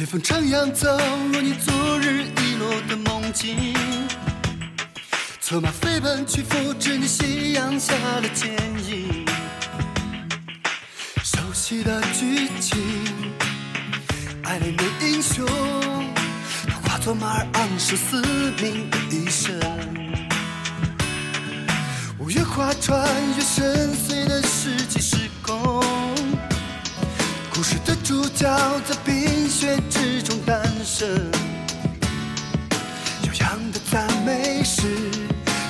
随风徜徉走入你昨日遗落的梦境，策马飞奔去复制你夕阳下的剪影。熟悉的剧情，爱恋的英雄，他化作马儿昂首嘶鸣的一生。五月花穿越深邃的世纪时空。故事的主角在悠扬的赞美诗，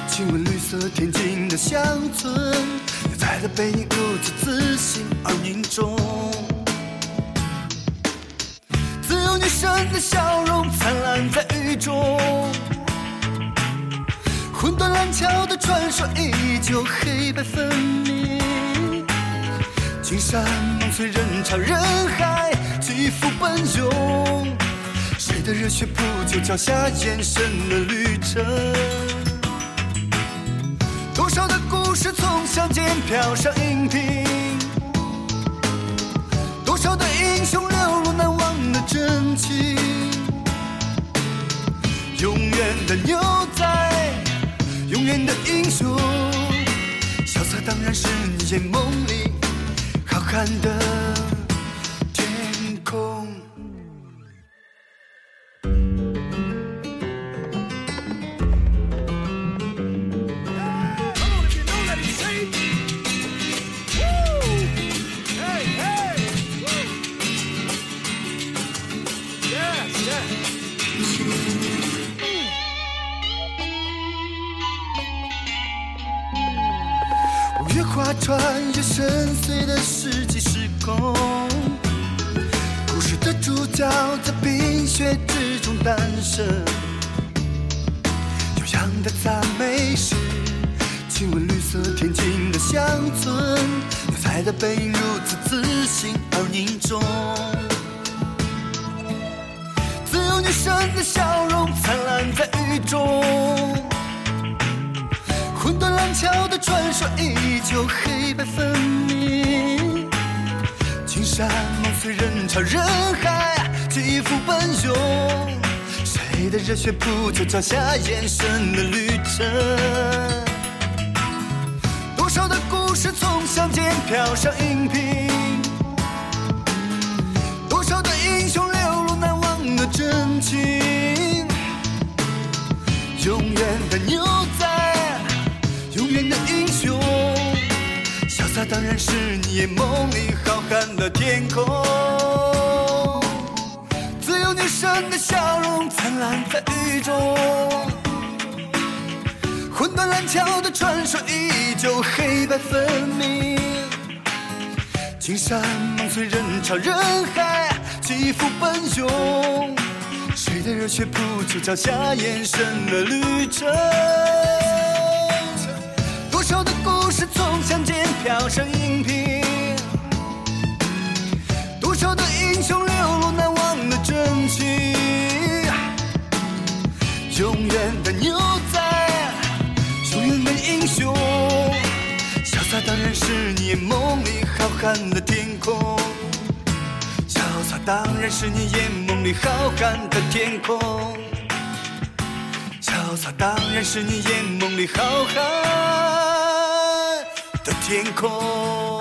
亲吻绿色天境的乡村，牛仔的背影如此自信而凝重，自由女神的笑容灿烂在雨中，魂断蓝桥的传说依旧黑白分明。青山梦碎，人潮人海，起伏奔涌。你的热血铺就脚下延伸的旅程？多少的故事从乡间飘上荧屏，多少的英雄流露难忘的真情。永远的牛仔，永远的英雄，潇洒当然是你眼梦里好。看的五月花穿越深邃的世纪时空，故事的主角在冰雪之中诞生。悠扬的赞美诗，亲吻绿色天境的乡村，牛仔的背影如此自信而凝重，自由女神的笑容灿烂在雨中。传说依旧黑白分明，青山梦碎，人潮人海，起伏奔涌。谁的热血铺就脚下延伸的旅程？多少的故事从乡间飘上荧屏，多少的英雄流露难忘的真情。永远的牛然是你眼梦里浩瀚的天空。自由女神的笑容灿烂在雨中，魂断蓝桥的传说依旧黑白分明。青山梦碎，人潮人海，起伏奔涌。谁的热血铺就脚下延伸的旅程？多少的故事从乡永远的牛仔，永远的英雄，潇洒当然是你眼梦里浩瀚的天空。潇洒当然是你眼梦里浩瀚的天空。潇洒当然是你眼梦里浩瀚的天空。